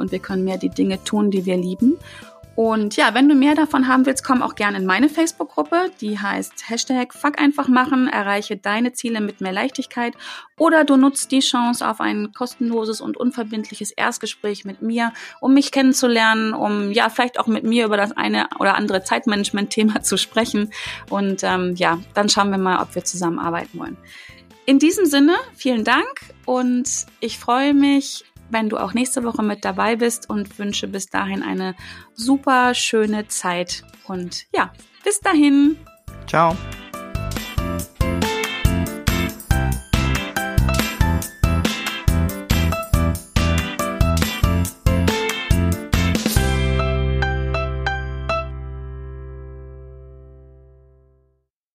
und wir können mehr die Dinge tun, die wir lieben. Und ja, wenn du mehr davon haben willst, komm auch gerne in meine Facebook-Gruppe. Die heißt Hashtag Fuck einfach machen, erreiche deine Ziele mit mehr Leichtigkeit. Oder du nutzt die Chance auf ein kostenloses und unverbindliches Erstgespräch mit mir, um mich kennenzulernen, um ja vielleicht auch mit mir über das eine oder andere Zeitmanagement-Thema zu sprechen. Und ähm, ja, dann schauen wir mal, ob wir zusammenarbeiten wollen. In diesem Sinne, vielen Dank und ich freue mich wenn du auch nächste Woche mit dabei bist und wünsche bis dahin eine super schöne Zeit. Und ja, bis dahin. Ciao.